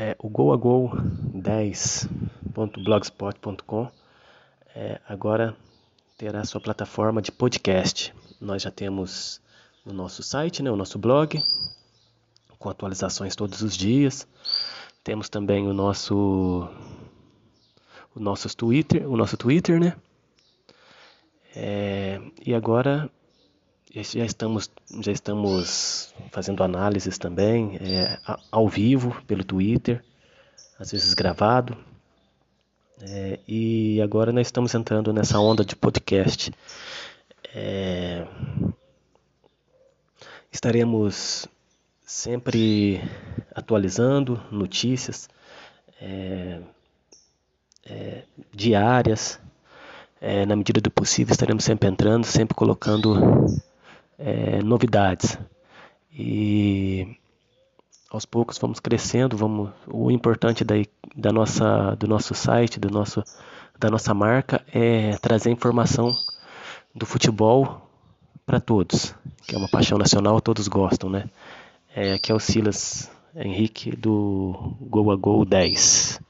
é, o goagol10.blogspot.com é, agora terá sua plataforma de podcast. Nós já temos o nosso site, né, o nosso blog, com atualizações todos os dias. Temos também o nosso o nosso Twitter, o nosso Twitter, né? É, e agora já estamos já estamos fazendo análises também é, ao vivo pelo Twitter, às vezes gravado. É, e agora nós estamos entrando nessa onda de podcast. É, estaremos sempre atualizando notícias é, é, diárias. É, na medida do possível, estaremos sempre entrando, sempre colocando novidades. E aos poucos vamos crescendo, vamos. O importante da, da nossa, do nosso site, do nosso, da nossa marca é trazer informação do futebol para todos, que é uma paixão nacional, todos gostam, né? É, aqui é o Silas Henrique do Go a Go 10.